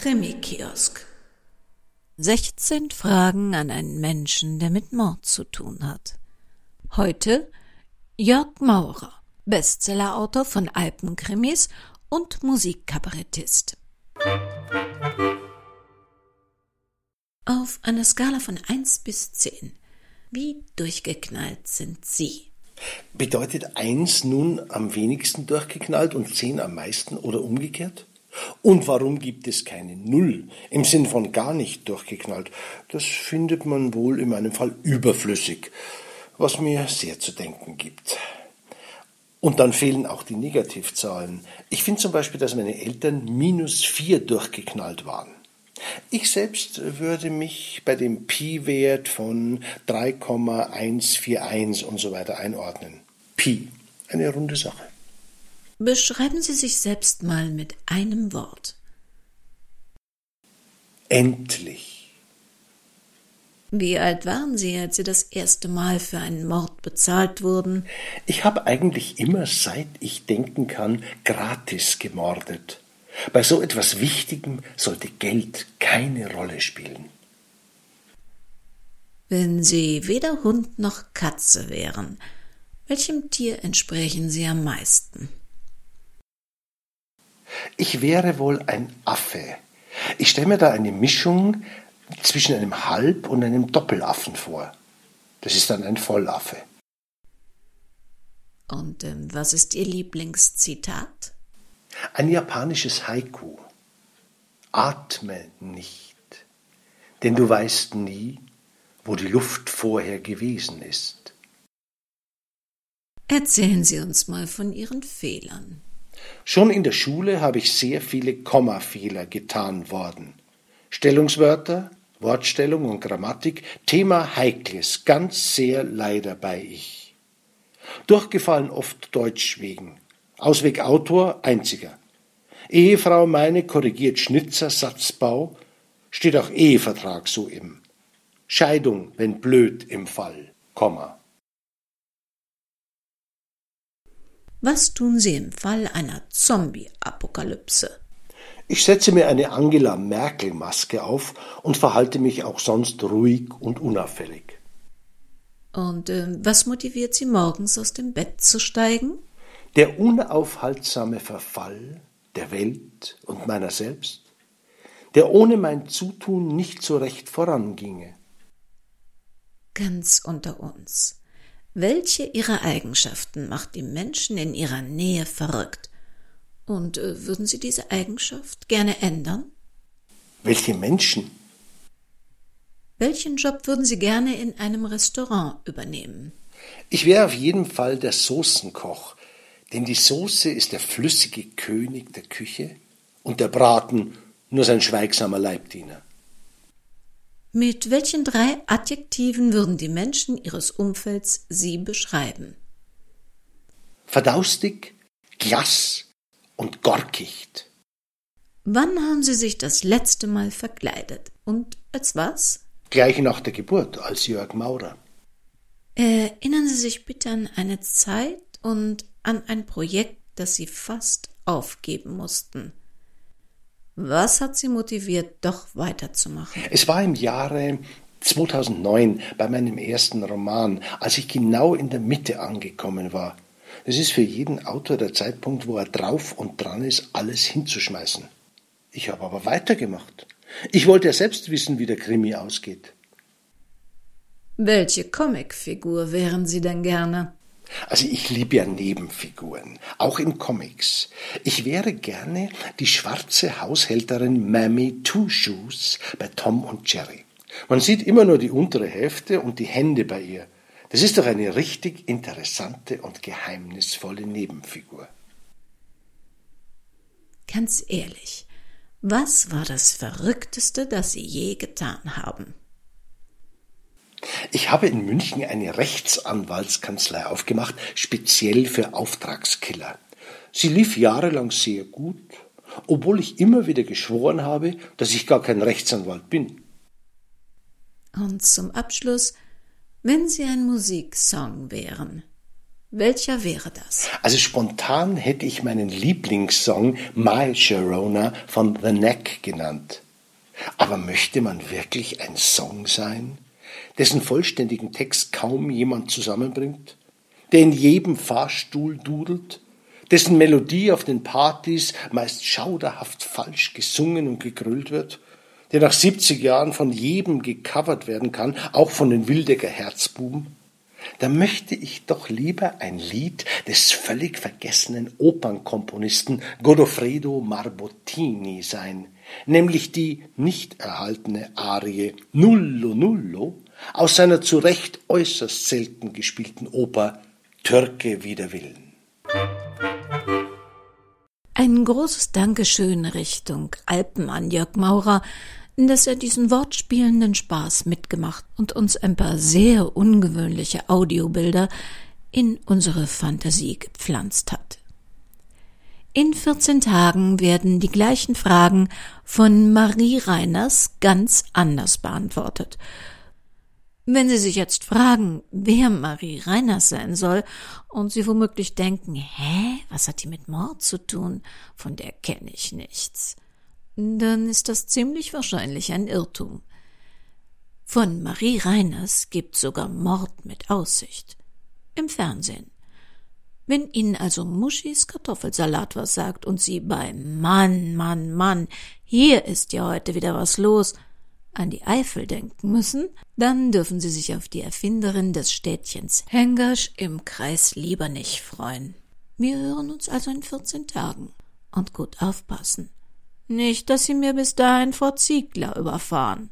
Krimi-Kiosk. 16 Fragen an einen Menschen, der mit Mord zu tun hat. Heute Jörg Maurer, Bestsellerautor von Alpenkrimis und Musikkabarettist. Auf einer Skala von 1 bis 10, wie durchgeknallt sind Sie? Bedeutet 1 nun am wenigsten durchgeknallt und 10 am meisten oder umgekehrt? Und warum gibt es keine Null im Sinn von gar nicht durchgeknallt? Das findet man wohl in meinem Fall überflüssig, was mir sehr zu denken gibt. Und dann fehlen auch die Negativzahlen. Ich finde zum Beispiel, dass meine Eltern minus 4 durchgeknallt waren. Ich selbst würde mich bei dem Pi-Wert von 3,141 und so weiter einordnen. Pi, eine runde Sache. Beschreiben Sie sich selbst mal mit einem Wort. Endlich. Wie alt waren Sie, als Sie das erste Mal für einen Mord bezahlt wurden? Ich habe eigentlich immer, seit ich denken kann, gratis gemordet. Bei so etwas Wichtigem sollte Geld keine Rolle spielen. Wenn Sie weder Hund noch Katze wären, welchem Tier entsprechen Sie am meisten? Ich wäre wohl ein Affe. Ich stelle mir da eine Mischung zwischen einem Halb- und einem Doppelaffen vor. Das ist dann ein Vollaffe. Und ähm, was ist Ihr Lieblingszitat? Ein japanisches Haiku. Atme nicht, denn du weißt nie, wo die Luft vorher gewesen ist. Erzählen Sie uns mal von Ihren Fehlern. Schon in der Schule habe ich sehr viele Kommafehler getan worden. Stellungswörter, Wortstellung und Grammatik, Thema Heikles, ganz sehr leider bei ich. Durchgefallen oft Deutsch wegen. Ausweg Autor, einziger. Ehefrau meine korrigiert Schnitzer Satzbau, steht auch Ehevertrag so im. Scheidung, wenn blöd im Fall, Komma. Was tun Sie im Fall einer Zombie-Apokalypse? Ich setze mir eine Angela Merkel-Maske auf und verhalte mich auch sonst ruhig und unauffällig. Und äh, was motiviert Sie morgens aus dem Bett zu steigen? Der unaufhaltsame Verfall der Welt und meiner selbst, der ohne mein Zutun nicht so recht voranginge. Ganz unter uns. Welche ihrer Eigenschaften macht die Menschen in ihrer Nähe verrückt? Und äh, würden Sie diese Eigenschaft gerne ändern? Welche Menschen? Welchen Job würden Sie gerne in einem Restaurant übernehmen? Ich wäre auf jeden Fall der Soßenkoch, denn die Soße ist der flüssige König der Küche und der Braten nur sein schweigsamer Leibdiener. Mit welchen drei Adjektiven würden die Menschen Ihres Umfelds Sie beschreiben? Verdaustig, glass und gorkicht. Wann haben Sie sich das letzte Mal verkleidet? Und als was? Gleich nach der Geburt, als Jörg Maurer. Erinnern Sie sich bitte an eine Zeit und an ein Projekt, das Sie fast aufgeben mussten. Was hat Sie motiviert, doch weiterzumachen? Es war im Jahre 2009 bei meinem ersten Roman, als ich genau in der Mitte angekommen war. Es ist für jeden Autor der Zeitpunkt, wo er drauf und dran ist, alles hinzuschmeißen. Ich habe aber weitergemacht. Ich wollte ja selbst wissen, wie der Krimi ausgeht. Welche Comicfigur wären Sie denn gerne? Also ich liebe ja Nebenfiguren, auch in Comics. Ich wäre gerne die schwarze Haushälterin Mammy Two Shoes bei Tom und Jerry. Man sieht immer nur die untere Hälfte und die Hände bei ihr. Das ist doch eine richtig interessante und geheimnisvolle Nebenfigur. Ganz ehrlich, was war das Verrückteste, das Sie je getan haben? Ich habe in München eine Rechtsanwaltskanzlei aufgemacht, speziell für Auftragskiller. Sie lief jahrelang sehr gut, obwohl ich immer wieder geschworen habe, dass ich gar kein Rechtsanwalt bin. Und zum Abschluss, wenn Sie ein Musiksong wären, Welcher wäre das? Also spontan hätte ich meinen Lieblingssong My Sharona von The Neck genannt. Aber möchte man wirklich ein Song sein, dessen vollständigen Text kaum jemand zusammenbringt, der in jedem Fahrstuhl dudelt, dessen Melodie auf den Partys meist schauderhaft falsch gesungen und gegrölt wird, der nach 70 Jahren von jedem gecovert werden kann, auch von den Wildecker Herzbuben? Da möchte ich doch lieber ein Lied des völlig vergessenen Opernkomponisten Godofredo Marbottini sein, nämlich die nicht erhaltene Arie Nullo Nullo aus seiner zu Recht äußerst selten gespielten Oper Türke wider Willen. Ein großes Dankeschön Richtung Alpen an Jörg Maurer, dass er diesen wortspielenden Spaß mitgemacht und uns ein paar sehr ungewöhnliche Audiobilder in unsere Fantasie gepflanzt hat. In 14 Tagen werden die gleichen Fragen von Marie Reiners ganz anders beantwortet wenn Sie sich jetzt fragen, wer Marie Reiners sein soll und Sie womöglich denken, hä, was hat die mit Mord zu tun? Von der kenne ich nichts. Dann ist das ziemlich wahrscheinlich ein Irrtum. Von Marie Reiners gibt sogar Mord mit Aussicht. Im Fernsehen. Wenn Ihnen also Muschis Kartoffelsalat was sagt und Sie bei Mann, Mann, Mann, hier ist ja heute wieder was los, an die Eifel denken müssen, dann dürfen Sie sich auf die Erfinderin des Städtchens Hengersch im Kreis Liebernich freuen. Wir hören uns also in 14 Tagen. Und gut aufpassen. Nicht, dass Sie mir bis dahin Frau Ziegler überfahren.